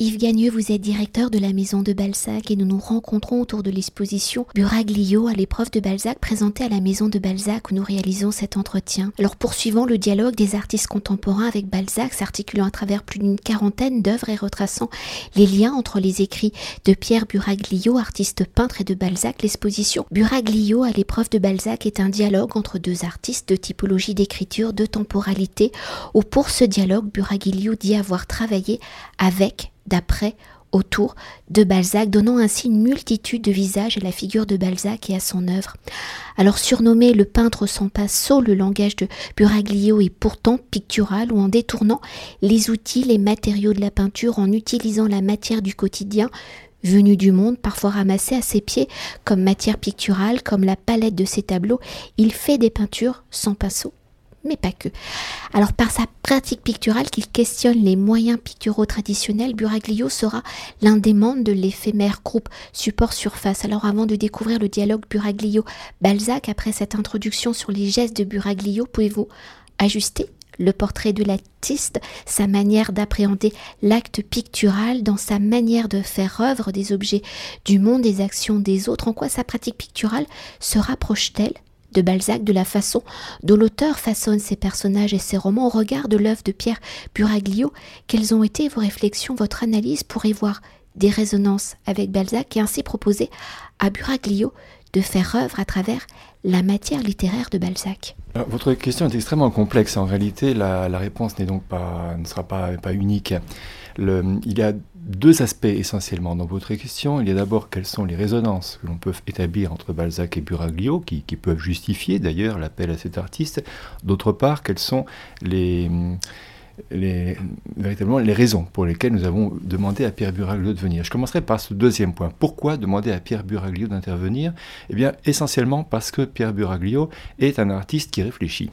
Yves Gagneux, vous êtes directeur de la maison de Balzac et nous nous rencontrons autour de l'exposition Buraglio à l'épreuve de Balzac présentée à la maison de Balzac où nous réalisons cet entretien. Alors poursuivant le dialogue des artistes contemporains avec Balzac, s'articulant à travers plus d'une quarantaine d'œuvres et retraçant les liens entre les écrits de Pierre Buraglio, artiste peintre, et de Balzac, l'exposition Buraglio à l'épreuve de Balzac est un dialogue entre deux artistes de typologie d'écriture, de temporalité, où pour ce dialogue, Buraglio dit avoir travaillé avec d'après autour de Balzac, donnant ainsi une multitude de visages à la figure de Balzac et à son œuvre. Alors surnommé le peintre sans pinceau, le langage de Buraglio est pourtant pictural ou en détournant les outils, les matériaux de la peinture, en utilisant la matière du quotidien, venue du monde, parfois ramassée à ses pieds comme matière picturale, comme la palette de ses tableaux, il fait des peintures sans pinceau mais pas que. Alors par sa pratique picturale qu'il questionne les moyens picturaux traditionnels, Buraglio sera l'un des membres de l'éphémère groupe Support Surface. Alors avant de découvrir le dialogue Buraglio-Balzac, après cette introduction sur les gestes de Buraglio, pouvez-vous ajuster le portrait de l'artiste, sa manière d'appréhender l'acte pictural, dans sa manière de faire œuvre des objets du monde, des actions des autres, en quoi sa pratique picturale se rapproche-t-elle de Balzac de la façon dont l'auteur façonne ses personnages et ses romans au regard de l'œuvre de Pierre Buraglio. Quelles ont été vos réflexions, votre analyse pour y voir des résonances avec Balzac et ainsi proposer à Buraglio de faire œuvre à travers la matière littéraire de Balzac? Votre question est extrêmement complexe. En réalité, la, réponse donc pas, ne sera pas, pas unique. Il y a deux aspects essentiellement dans votre question. Il y a d'abord quelles sont les résonances que l'on peut établir entre Balzac et Buraglio, qui, peuvent justifier d'ailleurs l'appel à cet artiste. D'autre part, quelles sont les, véritablement les raisons pour lesquelles nous avons demandé à Pierre Buraglio de venir. Je commencerai par ce deuxième point. Pourquoi demander à Pierre Buraglio d'intervenir? Eh bien, essentiellement parce que Pierre Buraglio est un artiste qui réfléchit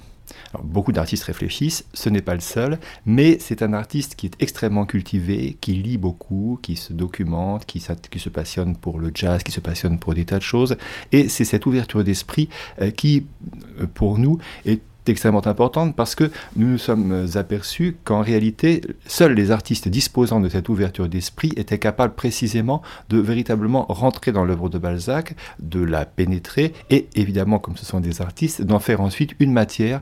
beaucoup d'artistes réfléchissent, ce n'est pas le seul, mais c'est un artiste qui est extrêmement cultivé, qui lit beaucoup, qui se documente, qui, se passionne pour le jazz, qui se passionne pour des tas de choses. Et c'est cette ouverture d'esprit euh, qui, euh, pour nous, est extrêmement importante parce que nous nous sommes aperçus qu'en réalité, seuls les artistes disposant de cette ouverture d'esprit étaient capables précisément de véritablement rentrer dans l'œuvre de Balzac, de la pénétrer et évidemment, comme ce sont des artistes, d'en faire ensuite une matière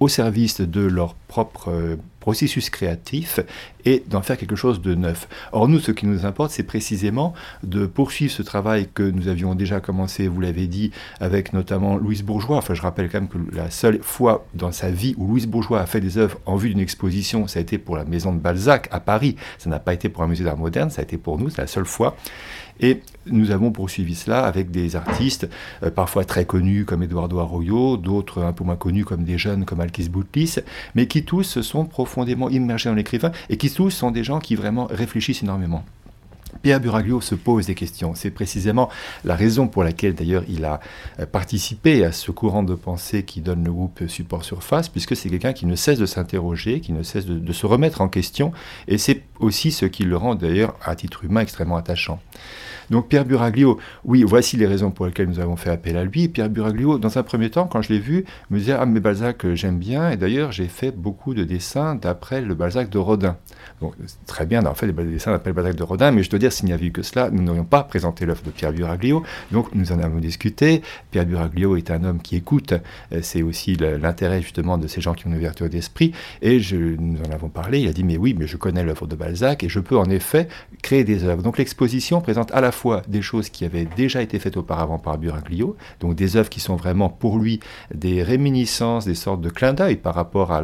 au service de leur propre euh, processus créatif et d'en faire quelque chose de neuf. Or, nous, ce qui nous importe, c'est précisément de poursuivre ce travail que nous avions déjà commencé, vous l'avez dit, avec notamment Louise Bourgeois. Enfin, je rappelle quand même que la seule fois dans sa vie où Louise Bourgeois a fait des œuvres en vue d'une exposition, ça a été pour la maison de Balzac à Paris. Ça n'a pas été pour un musée d'art moderne, ça a été pour nous, c'est la seule fois. Et nous avons poursuivi cela avec des artistes, euh, parfois très connus comme Eduardo Arroyo, d'autres un peu moins connus comme des jeunes comme Alkis Boutlis, mais qui tous se sont profondément immergés dans l'écrivain et qui tous sont des gens qui vraiment réfléchissent énormément. Pierre Buraglio se pose des questions. C'est précisément la raison pour laquelle d'ailleurs il a euh, participé à ce courant de pensée qui donne le groupe Support Surface, puisque c'est quelqu'un qui ne cesse de s'interroger, qui ne cesse de, se remettre en question, et c'est aussi ce qui le rend d'ailleurs à titre humain extrêmement attachant. Donc Pierre Buraglio, oui, voici les raisons pour lesquelles nous avons fait appel à lui. Pierre Buraglio, dans un premier temps, quand je l'ai vu, me disait Ah, mais Balzac, euh, j'aime bien, et d'ailleurs, j'ai fait beaucoup de dessins d'après le Balzac de Rodin. Très bien d'en faire des dessins d'après le Balzac de Rodin, mais je dois dire, s'il n'y avait eu que cela, nous n'aurions pas présenté l'œuvre de Pierre Buraglio. Donc, nous en avons discuté. Pierre Buraglio est un homme qui écoute. Euh, c'est aussi l'intérêt, justement, de ces gens qui ont une ouverture d'esprit. Et nous en avons parlé. Il a dit Mais oui, mais je connais l'œuvre de Balzac et je peux en effet créer des œuvres. Donc, l'exposition présente à la fois des choses qui avaient déjà été faites auparavant par Buraglio, donc des œuvres qui sont vraiment pour lui des réminiscences, des sortes de clins d'œil par rapport à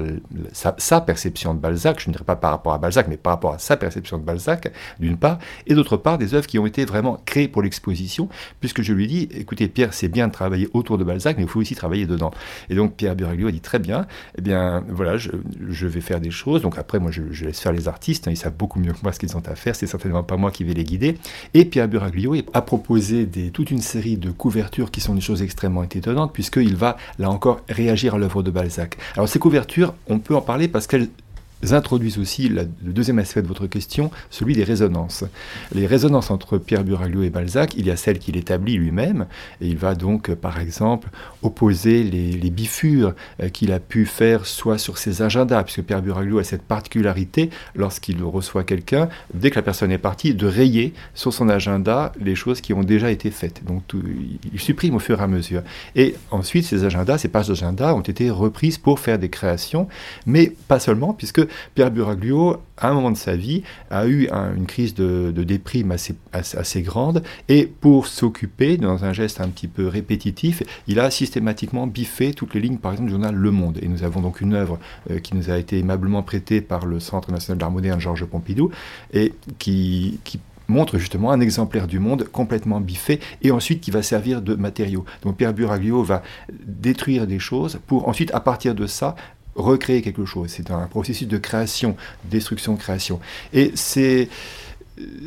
sa, perception de Balzac, je ne dirais pas par rapport à Balzac, mais par rapport à sa perception de Balzac, d'une part, et d'autre part des œuvres qui ont été vraiment créées pour l'exposition, puisque je lui dis, écoutez Pierre, c'est bien de travailler autour de Balzac, mais il faut aussi travailler dedans. Et donc Pierre Buraglio a dit très bien, eh bien voilà, je, vais faire des choses, donc après moi je, laisse faire les artistes, hein, ils savent beaucoup mieux que moi ce qu'ils ont à faire, c'est certainement pas moi qui vais les guider, et Pierre A proposé des, toute une série de couvertures qui sont des choses extrêmement étonnantes, puisqu'il va, là encore, réagir à l'œuvre de Balzac. Alors ces couvertures, on peut en parler parce qu'elles introduisent aussi le deuxième aspect de votre question, celui des résonances. Les résonances entre Pierre Buraglio et Balzac, il y a celles qu'il établit lui-même, et il va donc, par exemple, opposer les, bifures euh, qu'il a pu faire soit sur ses agendas, puisque Pierre Buraglio a cette particularité, lorsqu'il reçoit quelqu'un, dès que la personne est partie, de rayer sur son agenda les choses qui ont déjà été faites. Donc il supprime au fur et à mesure. Et ensuite, ces agendas, ces pages d'agenda ont été reprises pour faire des créations, mais pas seulement, puisque Pierre Buraglio, à un moment de sa vie, a eu une crise de, déprime assez, grande, et pour s'occuper, dans un geste un petit peu répétitif, il a systématiquement biffé toutes les lignes, par exemple, du journal Le Monde. Et nous avons donc une œuvre euh, qui nous a été aimablement prêtée par le Centre national d'art moderne Georges Pompidou, et qui, qui montre justement un exemplaire du monde complètement biffé et ensuite qui va servir de matériau. Donc Pierre Buraglio va détruire des choses pour ensuite, à partir de ça, recréer quelque chose. C'est un processus de création, destruction, création. Et c'est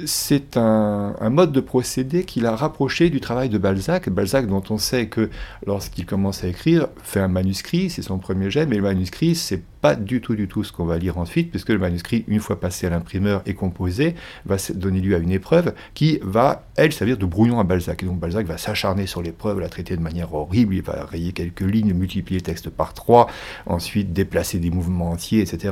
c'est un, mode de procédé qu'il a rapproché du travail de Balzac. Balzac, dont on sait que lorsqu'il commence à écrire, fait un manuscrit, c'est son premier jet, mais le manuscrit, c'est pas du tout, du tout ce qu'on va lire ensuite, puisque le manuscrit, une fois passé à l'imprimeur et composé, va donner lieu à une épreuve qui va, elle, servir de brouillon à Balzac. Et donc Balzac va s'acharner sur l'épreuve, la traiter de manière horrible, il va rayer quelques lignes, multiplier le texte par trois, ensuite déplacer des mouvements entiers, etc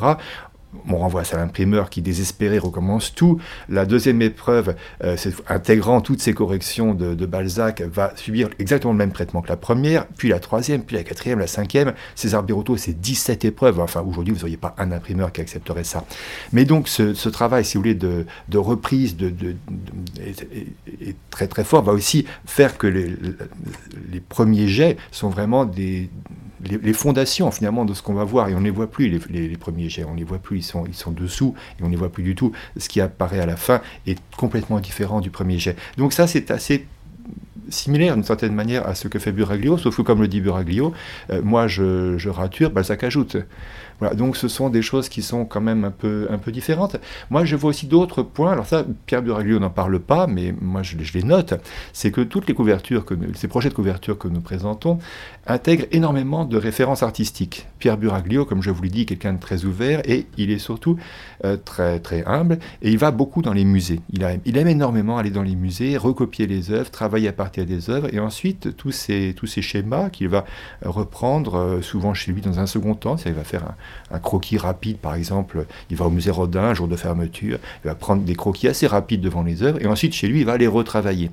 on renvoie ça à l'imprimeur qui, désespéré, recommence tout. La deuxième épreuve, euh, intégrant toutes ces corrections de, Balzac, va subir exactement le même traitement que la première, puis la troisième, puis la quatrième, la cinquième. César Birotteau, c'est 17 épreuves. Enfin, aujourd'hui, vous n'auriez pas un imprimeur qui accepterait ça. Mais donc, ce, travail, si vous voulez, de, reprise de, est, très très fort, va aussi faire que les, les premiers jets sont vraiment des les, fondations finalement de ce qu'on va voir, et on ne les voit plus, les, premiers jets, on ne les voit plus, ils sont, ils sont dessous, et on ne les voit plus du tout. Ce qui apparaît à la fin est complètement différent du premier jet. Donc ça, c'est assez similaire d'une certaine manière à ce que fait Buraglio, sauf que comme le dit Buraglio, euh, moi je, je rature, Balzac ajoute. Donc ce sont des choses qui sont quand même un peu, un peu différentes. Moi, je vois aussi d'autres points. Alors ça, Pierre Buraglio n'en parle pas, mais moi je, les note. C'est que toutes les couvertures, ces projets de couverture que nous présentons, intègrent énormément de références artistiques. Pierre Buraglio, comme je vous l'ai dit, quelqu'un de très ouvert et il est surtout euh, très, très humble et il va beaucoup dans les musées. Il, a, il aime énormément aller dans les musées, recopier les œuvres, travailler à partir des œuvres et ensuite tous ces, tous ces schémas qu'il va reprendre euh, souvent chez lui dans un second temps. Ça, il va faire un, un croquis rapide, par exemple, il va au musée Rodin, un jour de fermeture, il va prendre des croquis assez rapides devant les œuvres, et ensuite chez lui, il va les retravailler.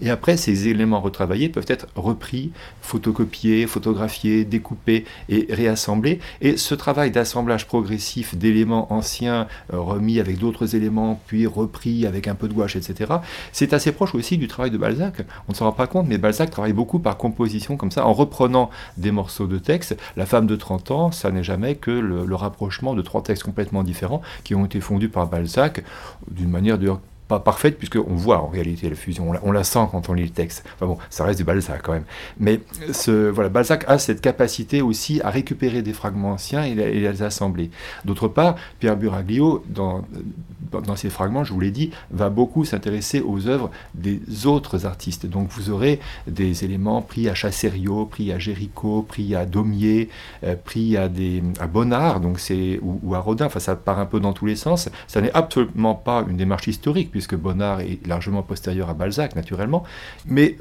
Et après, ces éléments retravaillés peuvent être repris, photocopiés, photographiés, découpés et réassemblés. Et ce travail d'assemblage progressif d'éléments anciens euh, remis avec d'autres éléments, puis repris avec un peu de gouache, etc., c'est assez proche aussi du travail de Balzac. On ne s'en rend pas compte, mais Balzac travaille beaucoup par composition, comme ça, en reprenant des morceaux de texte. La femme de 30 ans, ça n'est jamais que le, le rapprochement de trois textes complètement différents qui ont été fondus par Balzac d'une manière de pas parfaite, puisqu'on voit en réalité la fusion, on la, sent quand on lit le texte. Enfin bon, ça reste du Balzac quand même. Mais ce, voilà, Balzac a cette capacité aussi à récupérer des fragments anciens et, les assembler. D'autre part, Pierre Buraglio, dans, dans ses fragments, je vous l'ai dit, va beaucoup s'intéresser aux œuvres des autres artistes. Donc vous aurez des éléments pris à Chasserio, pris à Géricault, pris à Daumier, euh, pris à, des, à Bonnard donc ou, ou à Rodin. Enfin, ça part un peu dans tous les sens. Ça n'est absolument pas une démarche historique puisque Bonnard est largement postérieur à Balzac, naturellement. Mais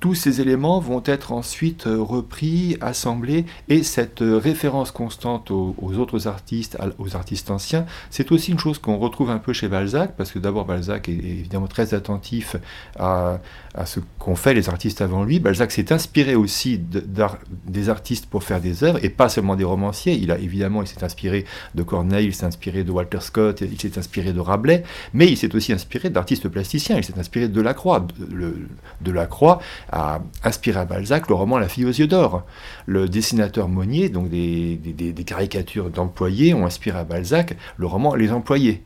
tous ces éléments vont être ensuite euh, repris, assemblés, et cette euh, référence constante aux, autres artistes, aux artistes anciens, c'est aussi une chose qu'on retrouve un peu chez Balzac, parce que d'abord Balzac est évidemment très attentif à, ce qu'ont fait les artistes avant lui. Balzac s'est inspiré aussi des artistes pour faire des œuvres, et pas seulement des romanciers. Il a évidemment, il s'est inspiré de Corneille, il s'est inspiré de Walter Scott, il s'est inspiré de Rabelais, mais il s'est aussi inspiré d'artistes plasticiens, il s'est inspiré de Lacroix. De, de Lacroix a inspiré à Balzac le roman La fille aux yeux d'or. Le dessinateur Monnier, donc des, caricatures d'employés, ont inspiré à Balzac le roman Les employés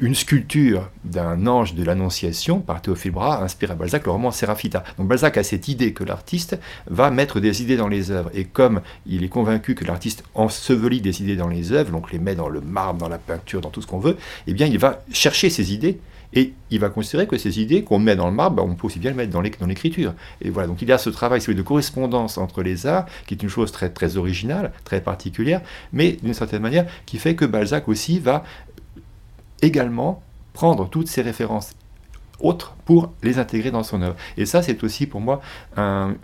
une sculpture d'un ange de l'Annonciation par Théophile Bras inspire à Balzac le roman Séraphita. Donc Balzac a cette idée que l'artiste va mettre des idées dans les œuvres. Et comme il est convaincu que l'artiste ensevelit des idées dans les œuvres, donc les met dans le marbre, dans la peinture, dans tout ce qu'on veut, eh bien il va chercher ces idées Et il va considérer que ces idées qu'on met dans le marbre, bah, on peut aussi bien le mettre dans l'écriture. Et voilà, donc il y a ce travail de correspondance entre les arts, qui est une chose très, très originale, très particulière, mais d'une certaine manière qui fait que Balzac aussi va également prendre toutes ces références autres pour les intégrer dans son œuvre. Et ça, c'est aussi pour moi un,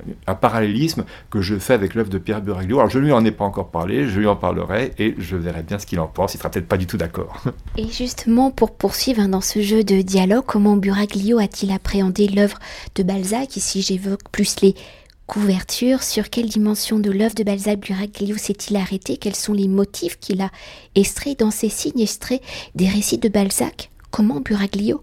parallélisme que je fais avec l'œuvre de Pierre Buraglio. Alors, je lui en ai pas encore parlé, je lui en parlerai et je verrai bien ce qu'il en pense. Il sera peut-être pas du tout d'accord. Et justement, pour poursuivre hein, dans ce jeu de dialogue, comment Buraglio a-t-il appréhendé l'œuvre de Balzac? Ici, j'évoque plus les couvertures. Sur quelle dimension de l'œuvre de Balzac Buraglio s'est-il arrêté? Quels sont les motifs qu'il a extraits dans ses signes extraits des récits de Balzac? Comment Buraglio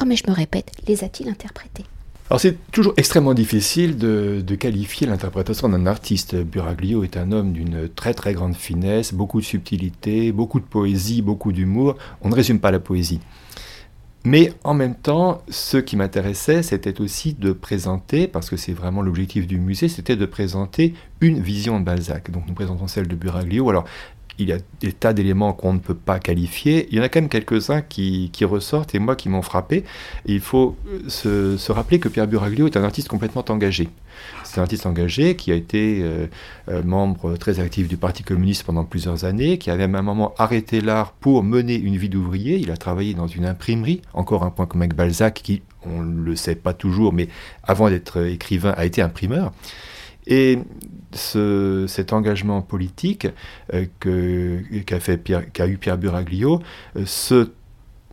Oh mais je me répète, les a-t-il interprétés? Alors c'est toujours extrêmement difficile de, qualifier l'interprétation d'un artiste. Buraglio est un homme d'une très très grande finesse, beaucoup de subtilité, beaucoup de poésie, beaucoup d'humour. On ne résume pas la poésie. Mais en même temps, ce qui m'intéressait, c'était aussi de présenter, parce que c'est vraiment l'objectif du musée, c'était de présenter une vision de Balzac. Donc nous présentons celle de Buraglio. Alors il y a des tas d'éléments qu'on ne peut pas qualifier. Il y en a quand même quelques-uns qui, ressortent et moi qui m'ont frappé. il faut se, se, rappeler que Pierre Buraglio est un artiste complètement engagé. C'est un artiste engagé qui a été euh, euh, membre très actif du Parti communiste pendant plusieurs années, qui avait à un moment arrêté l'art pour mener une vie d'ouvrier. Il a travaillé dans une imprimerie, encore un point comme avec Balzac, qui, on ne le sait pas toujours, mais avant d'être écrivain, a été imprimeur. Et cet engagement politique euh, qu'a fait qu'a eu Pierre Buraglio, euh,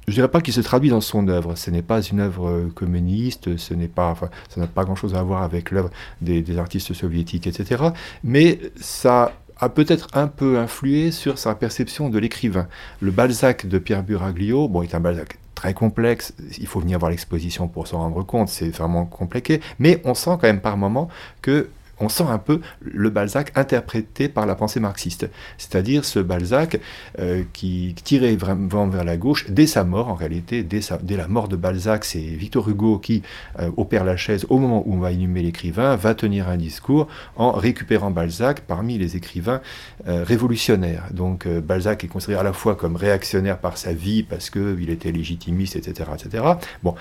je ne dirais pas qu'il se traduit dans son œuvre. Ce n'est pas une œuvre euh, communiste, ce pas, ça n'a pas grand-chose à voir avec l'œuvre des, artistes soviétiques, etc. Mais ça a peut-être un peu influé sur sa perception de l'écrivain. Le Balzac de Pierre Buraglio, bon, est un Balzac très complexe. Il faut venir voir l'exposition pour s'en rendre compte. C'est vraiment compliqué. Mais on sent quand même par moments que on sent un peu le Balzac interprété par la pensée marxiste, c'est-à-dire ce Balzac euh, qui tirait vraiment vers la gauche dès sa mort, en réalité, dès, la mort de Balzac, c'est Victor Hugo qui euh, opère la chaise au moment où on va inhumer l'écrivain, va tenir un discours en récupérant Balzac parmi les écrivains euh, révolutionnaires. Donc Balzac est considéré à la fois comme réactionnaire par sa vie, parce qu'il était légitimiste, etc., etc. Bon,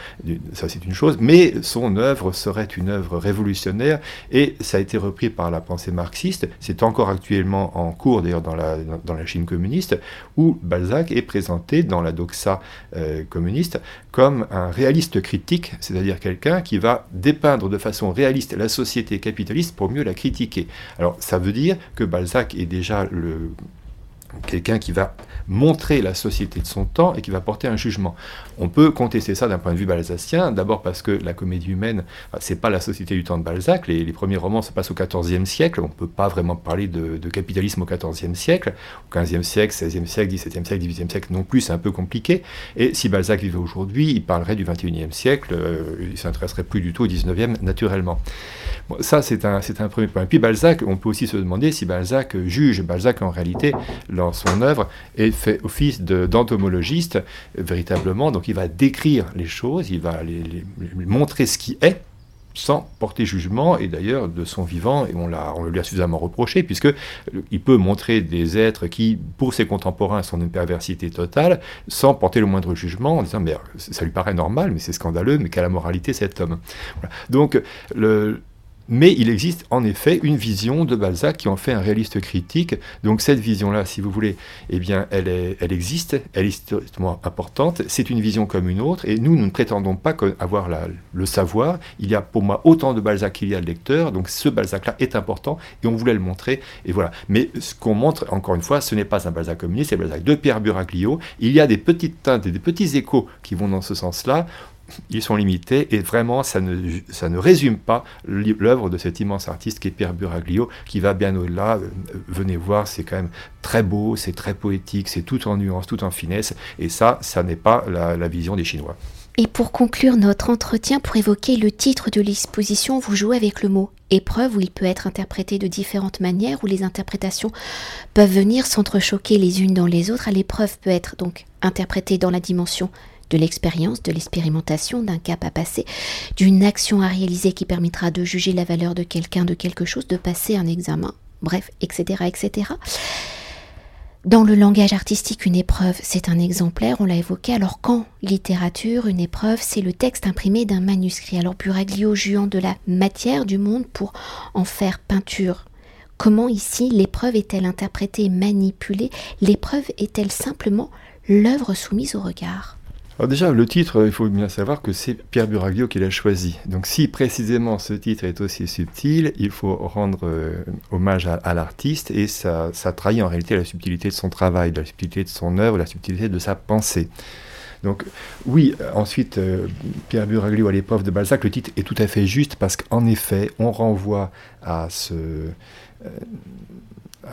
ça c'est une chose, mais son œuvre serait une œuvre révolutionnaire, et ça a été repris par la pensée marxiste, c'est encore actuellement en cours d'ailleurs dans la, Chine communiste, où Balzac est présenté dans la doxa euh, communiste comme un réaliste critique, c'est-à-dire quelqu'un qui va dépeindre de façon réaliste la société capitaliste pour mieux la critiquer. Alors ça veut dire que Balzac est déjà le quelqu'un qui va montrer la société de son temps et qui va porter un jugement. On peut contester ça d'un point de vue balzacien, d'abord parce que la comédie humaine, c'est pas la société du temps de Balzac, les, premiers romans se passent au XIVe siècle, on ne peut pas vraiment parler de, capitalisme au XIVe siècle, au XVe siècle, XVIe siècle, XVIIe siècle, XVIIIe siècle non plus, c'est un peu compliqué, et si Balzac vivait aujourd'hui, il parlerait du XXIe siècle, euh, il s'intéresserait plus du tout au XIXe naturellement. ça c'est un, un premier point. Et puis Balzac, on peut aussi se demander si Balzac juge, Balzac en réalité, dans son œuvre, et fait office d'entomologiste, véritablement, donc il va décrire les choses, il va les, montrer ce qui est, sans porter jugement, et d'ailleurs de son vivant, et on, l'a, on lui a suffisamment reproché, puisqu'il peut montrer des êtres qui, pour ses contemporains, sont une perversité totale, sans porter le moindre jugement, en disant, mais ça lui paraît normal, mais c'est scandaleux, mais quelle moralité cet homme? Donc, le, mais il existe en effet une vision de Balzac qui en fait un réaliste critique. Donc cette vision-là, si vous voulez, eh bien, elle, existe, elle est historiquement importante. C'est une vision comme une autre. Et nous, nous ne prétendons pas avoir le savoir. Il y a pour moi autant de Balzac qu'il y a de lecteurs. Donc ce Balzac-là est important et on voulait le montrer. Et voilà. Mais ce qu'on montre, encore une fois, ce n'est pas un Balzac communiste, c'est Balzac de Pierre Buraglio. Il y a des petites teintes et des petits échos qui vont dans ce sens-là ils sont limités et vraiment ça ne, ça ne résume pas l'œuvre de cet immense artiste qui est Pierre Buraglio qui va bien au-delà. Euh, venez voir, c'est quand même très beau, c'est très poétique, c'est tout en nuances, tout en finesse et ça, ça n'est pas la, la vision des Chinois. Et pour conclure notre entretien, pour évoquer le titre de l'exposition, vous jouez avec le mot épreuve où il peut être interprété de différentes manières, où les interprétations peuvent venir s'entrechoquer les unes dans les autres. L'épreuve peut être donc interprétée dans la dimension de l'expérience, de l'expérimentation, d'un cap à passer, d'une action à réaliser qui permettra de juger la valeur de quelqu'un, de quelque chose, de passer un examen, bref, etc., etc. Dans le langage artistique, une épreuve, c'est un exemplaire, on l'a évoqué. Alors qu'en littérature, une épreuve, c'est le texte imprimé d'un manuscrit. Alors Buraglio jouant de la matière du monde pour en faire peinture. Comment ici l'épreuve est-elle interprétée manipulée? L'épreuve est-elle simplement l'œuvre soumise au regard? Alors déjà, le titre, il faut bien savoir que c'est Pierre Buraglio qui l'a choisi. Donc si précisément ce titre est aussi subtil, il faut rendre euh, hommage à, l'artiste et ça, trahit en réalité la subtilité de son travail, la subtilité de son œuvre, la subtilité de sa pensée. Donc oui, ensuite, euh, Pierre Buraglio à l'épreuve de Balzac, le titre est tout à fait juste parce qu'en effet, on renvoie à euh,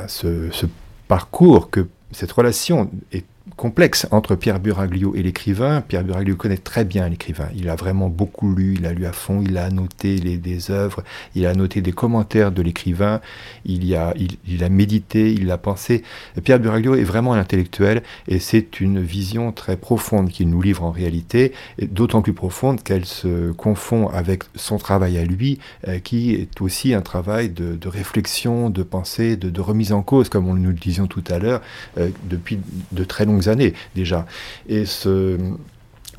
ce parcours que cette relation est complexe entre Pierre Buraglio et l'écrivain. Pierre Buraglio connaît très bien l'écrivain. Il a vraiment beaucoup lu, il a lu à fond, il a les, des œuvres, il a annoté des commentaires de l'écrivain, il, a, il, a médité, il a pensé. Pierre Buraglio est vraiment un intellectuel et c'est une vision très profonde qu'il nous livre en réalité, d'autant plus profonde qu'elle se confond avec son travail à lui, euh, qui est aussi un travail de, réflexion, de pensée, de, remise en cause, comme nous le disions tout à l'heure, euh, depuis de très longues années déjà. Et ce,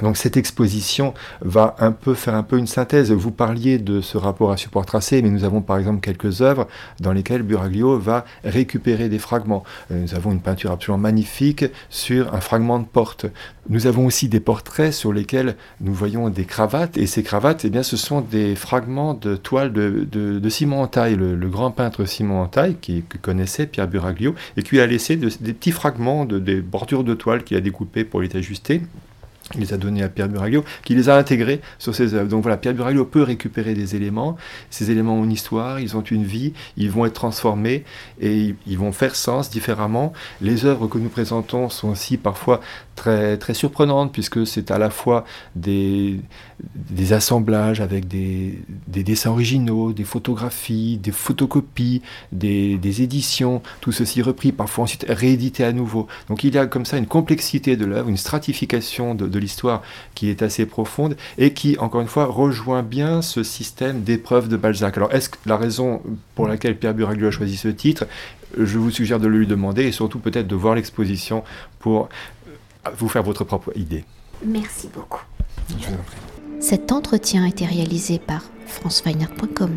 donc cette exposition va un peu faire un peu une synthèse. Vous parliez de ce rapport à support tracé, mais nous avons par exemple quelques œuvres dans lesquelles Buraglio va récupérer des fragments. Euh, nous avons une peinture absolument magnifique sur un fragment de porte. Nous avons aussi des portraits sur lesquels nous voyons des cravates, et ces cravates, eh bien, ce sont des fragments de toiles de, de, Simon Entaille, le, grand peintre Simon Entaille, qui, que connaissait Pierre Buraglio, et qui a laissé des petits fragments de, des bordures de toile qu'il a découpées pour les ajuster il les a donnés à Pierre Buraglio, qui les a intégrés sur ses œuvres. Donc voilà, Pierre Buraglio peut récupérer des éléments. Ces éléments ont une histoire, ils ont une vie, ils vont être transformés et ils vont faire sens différemment. Les œuvres que nous présentons sont aussi parfois très, très surprenantes, puisque c'est à la fois des, assemblages avec des, des, dessins originaux, des photographies, des photocopies, des, des éditions, tout ceci repris, parfois ensuite réédité à nouveau. Donc il y a comme ça une complexité de l'œuvre, une stratification de, de l'histoire qui est assez profonde et qui, encore une fois, rejoint bien ce système d'épreuves de Balzac. Alors est-ce que la raison pour laquelle Pierre Buraglio a choisi ce titre, je vous suggère de le lui demander et surtout peut-être de voir l'exposition pour vous faire votre propre idée. Merci beaucoup. Cet entretien a été réalisé par franceweiner.com.